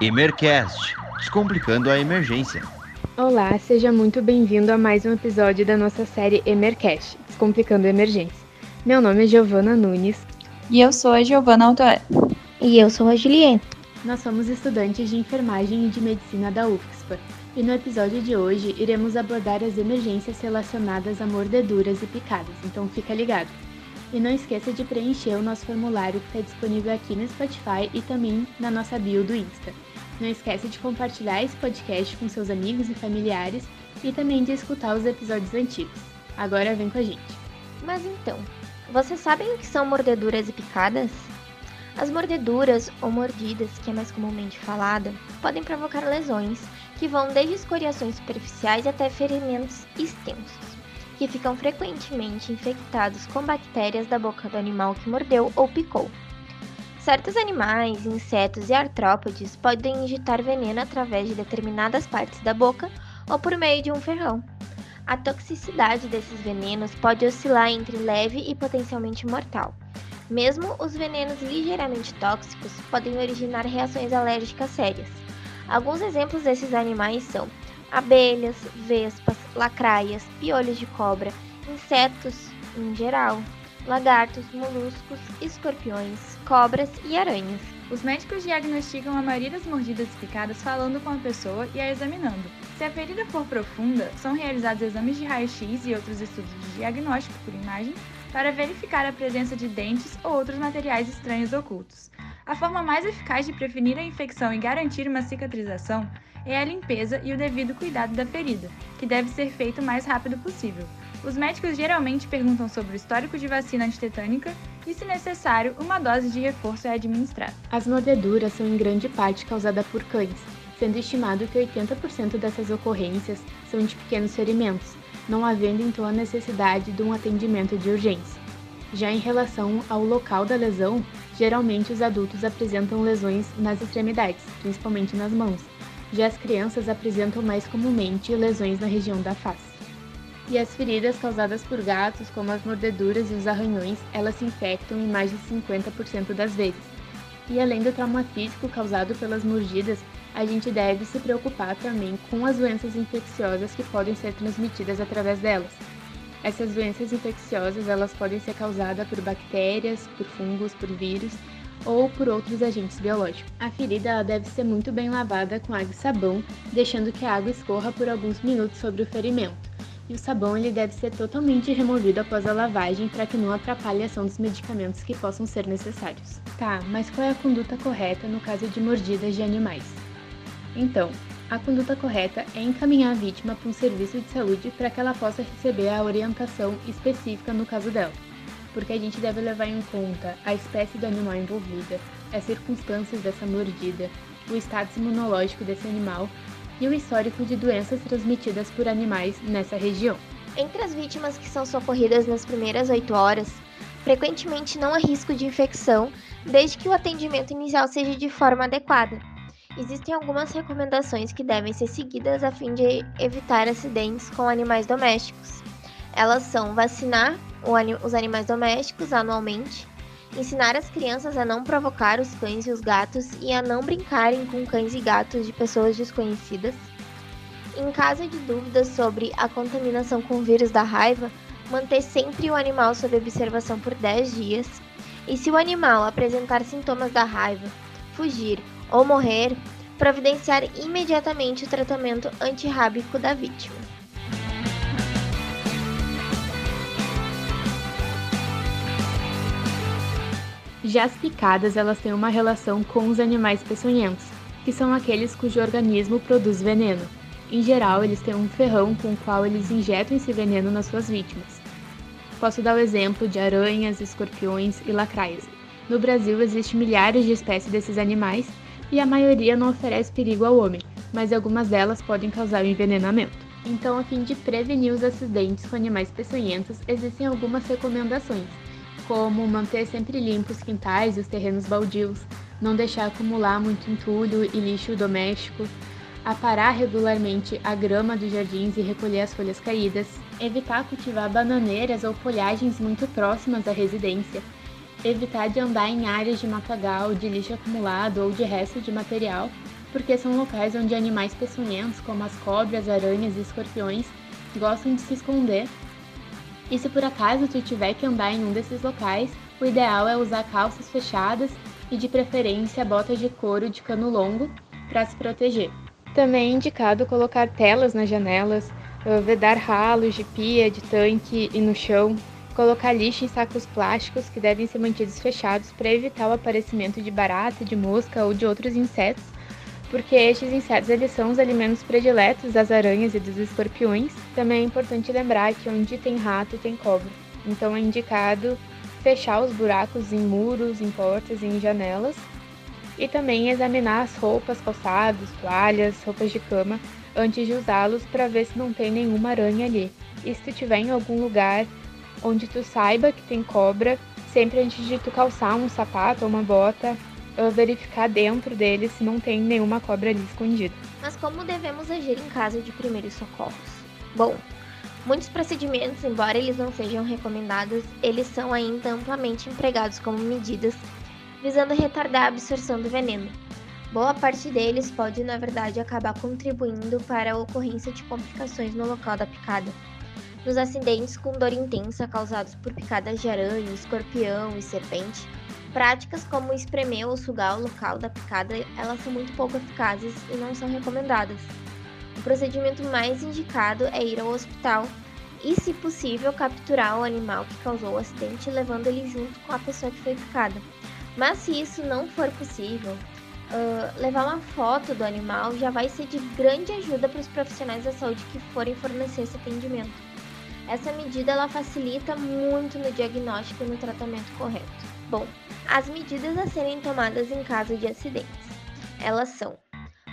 Emercast Descomplicando a Emergência. Olá, seja muito bem-vindo a mais um episódio da nossa série Emercast Descomplicando a Emergência. Meu nome é Giovana Nunes. E eu sou a Giovana Altoé. E eu sou a Juliette. Nós somos estudantes de enfermagem e de medicina da UFSPA. E no episódio de hoje iremos abordar as emergências relacionadas a mordeduras e picadas, então fica ligado. E não esqueça de preencher o nosso formulário que está disponível aqui no Spotify e também na nossa bio do Insta. Não esqueça de compartilhar esse podcast com seus amigos e familiares e também de escutar os episódios antigos. Agora vem com a gente. Mas então, vocês sabem o que são mordeduras e picadas? As mordeduras ou mordidas, que é mais comumente falada, podem provocar lesões que vão desde escoriações superficiais até ferimentos extensos que ficam frequentemente infectados com bactérias da boca do animal que mordeu ou picou. Certos animais, insetos e artrópodes podem injetar veneno através de determinadas partes da boca ou por meio de um ferrão. A toxicidade desses venenos pode oscilar entre leve e potencialmente mortal. Mesmo os venenos ligeiramente tóxicos podem originar reações alérgicas sérias. Alguns exemplos desses animais são abelhas, vespas, lacraias, piolhos de cobra, insetos em geral, lagartos, moluscos, escorpiões, cobras e aranhas. Os médicos diagnosticam a maioria das mordidas e picadas falando com a pessoa e a examinando. Se a ferida for profunda, são realizados exames de raio-x e outros estudos de diagnóstico por imagem para verificar a presença de dentes ou outros materiais estranhos ocultos. A forma mais eficaz de prevenir a infecção e garantir uma cicatrização é a limpeza e o devido cuidado da ferida, que deve ser feito o mais rápido possível. Os médicos geralmente perguntam sobre o histórico de vacina antitetânica e, se necessário, uma dose de reforço é administrada. As mordeduras são em grande parte causadas por cães, sendo estimado que 80% dessas ocorrências são de pequenos ferimentos, não havendo então a necessidade de um atendimento de urgência. Já em relação ao local da lesão, geralmente os adultos apresentam lesões nas extremidades, principalmente nas mãos, já as crianças apresentam mais comumente lesões na região da face. E as feridas causadas por gatos, como as mordeduras e os arranhões, elas se infectam em mais de 50% das vezes. E além do trauma físico causado pelas mordidas, a gente deve se preocupar também com as doenças infecciosas que podem ser transmitidas através delas. Essas doenças infecciosas, elas podem ser causadas por bactérias, por fungos, por vírus ou por outros agentes biológicos. A ferida deve ser muito bem lavada com água e sabão, deixando que a água escorra por alguns minutos sobre o ferimento. E o sabão ele deve ser totalmente removido após a lavagem para que não atrapalhe a ação dos medicamentos que possam ser necessários. Tá, mas qual é a conduta correta no caso de mordidas de animais? Então, a conduta correta é encaminhar a vítima para um serviço de saúde para que ela possa receber a orientação específica no caso dela porque a gente deve levar em conta a espécie do animal envolvida, as circunstâncias dessa mordida, o status imunológico desse animal e o histórico de doenças transmitidas por animais nessa região. Entre as vítimas que são socorridas nas primeiras 8 horas, frequentemente não há risco de infecção, desde que o atendimento inicial seja de forma adequada. Existem algumas recomendações que devem ser seguidas a fim de evitar acidentes com animais domésticos. Elas são vacinar os animais domésticos anualmente, ensinar as crianças a não provocar os cães e os gatos e a não brincarem com cães e gatos de pessoas desconhecidas. Em caso de dúvidas sobre a contaminação com o vírus da raiva, manter sempre o animal sob observação por 10 dias. E se o animal apresentar sintomas da raiva, fugir ou morrer, providenciar imediatamente o tratamento antirrábico da vítima. Já as picadas, elas têm uma relação com os animais peçonhentos, que são aqueles cujo organismo produz veneno. Em geral, eles têm um ferrão com o qual eles injetam esse veneno nas suas vítimas. Posso dar o exemplo de aranhas, escorpiões e lacraias. No Brasil, existem milhares de espécies desses animais e a maioria não oferece perigo ao homem, mas algumas delas podem causar o envenenamento. Então, a fim de prevenir os acidentes com animais peçonhentos, existem algumas recomendações como manter sempre limpos os quintais e os terrenos baldios, não deixar acumular muito entulho e lixo doméstico, aparar regularmente a grama dos jardins e recolher as folhas caídas, evitar cultivar bananeiras ou folhagens muito próximas à residência, evitar de andar em áreas de matagal, de lixo acumulado ou de resto de material, porque são locais onde animais peçonhentos, como as cobras, aranhas e escorpiões, gostam de se esconder. E se por acaso tu tiver que andar em um desses locais, o ideal é usar calças fechadas e de preferência botas de couro de cano longo para se proteger. Também é indicado colocar telas nas janelas, eh, vedar ralos de pia, de tanque e no chão, colocar lixo em sacos plásticos que devem ser mantidos fechados para evitar o aparecimento de barata, de mosca ou de outros insetos, porque estes insetos eles são os alimentos prediletos das aranhas e dos escorpiões. Também é importante lembrar que onde tem rato tem cobra, então é indicado fechar os buracos em muros, em portas e em janelas e também examinar as roupas, calçados, toalhas, roupas de cama antes de usá-los para ver se não tem nenhuma aranha ali. E se tu tiver em algum lugar onde tu saiba que tem cobra, sempre antes de tu calçar um sapato ou uma bota, verificar dentro dele se não tem nenhuma cobra ali escondida. Mas como devemos agir em caso de primeiros socorros? Bom, muitos procedimentos, embora eles não sejam recomendados, eles são ainda amplamente empregados como medidas visando retardar a absorção do veneno. Boa parte deles pode, na verdade, acabar contribuindo para a ocorrência de complicações no local da picada. Nos acidentes com dor intensa causados por picadas de aranha, escorpião e serpente, práticas como espremer ou sugar o local da picada, elas são muito pouco eficazes e não são recomendadas. O procedimento mais indicado é ir ao hospital e, se possível, capturar o animal que causou o acidente, levando ele junto com a pessoa que foi picada. Mas se isso não for possível, uh, levar uma foto do animal já vai ser de grande ajuda para os profissionais da saúde que forem fornecer esse atendimento. Essa medida ela facilita muito no diagnóstico e no tratamento correto. Bom, as medidas a serem tomadas em caso de acidentes. Elas são: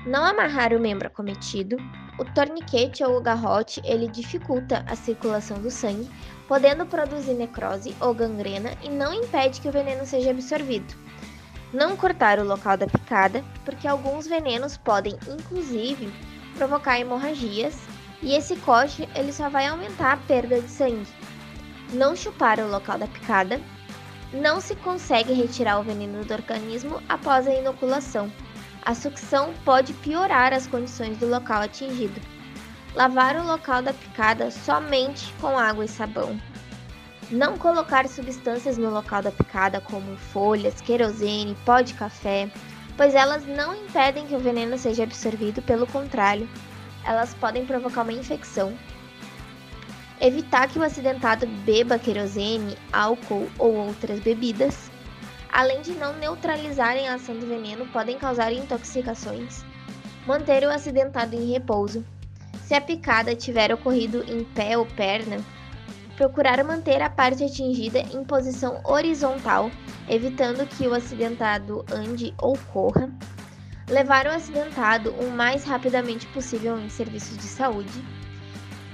não amarrar o membro acometido, o torniquete ou o garrote ele dificulta a circulação do sangue, podendo produzir necrose ou gangrena e não impede que o veneno seja absorvido. Não cortar o local da picada, porque alguns venenos podem, inclusive, provocar hemorragias e esse corte ele só vai aumentar a perda de sangue. Não chupar o local da picada. Não se consegue retirar o veneno do organismo após a inoculação. A sucção pode piorar as condições do local atingido. Lavar o local da picada somente com água e sabão. Não colocar substâncias no local da picada, como folhas, querosene, pó de café, pois elas não impedem que o veneno seja absorvido, pelo contrário, elas podem provocar uma infecção. Evitar que o acidentado beba querosene, álcool ou outras bebidas. Além de não neutralizarem a ação do veneno, podem causar intoxicações. Manter o acidentado em repouso, se a picada tiver ocorrido em pé ou perna, procurar manter a parte atingida em posição horizontal, evitando que o acidentado ande ou corra. Levar o acidentado o mais rapidamente possível em serviços de saúde.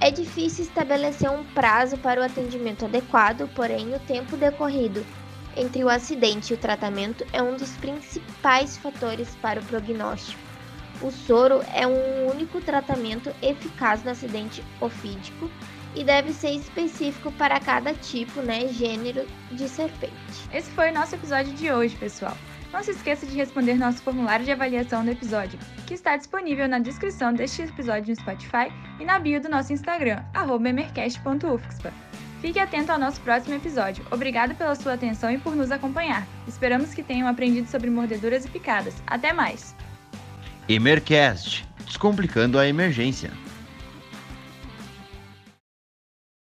É difícil estabelecer um prazo para o atendimento adequado, porém, o tempo decorrido entre o acidente e o tratamento é um dos principais fatores para o prognóstico. O soro é um único tratamento eficaz no acidente ofídico e deve ser específico para cada tipo, né, gênero de serpente. Esse foi o nosso episódio de hoje, pessoal. Não se esqueça de responder nosso formulário de avaliação do episódio, que está disponível na descrição deste episódio no Spotify e na bio do nosso Instagram, emercast.ufxpa. Fique atento ao nosso próximo episódio. Obrigado pela sua atenção e por nos acompanhar. Esperamos que tenham aprendido sobre mordeduras e picadas. Até mais! Emercast Descomplicando a Emergência.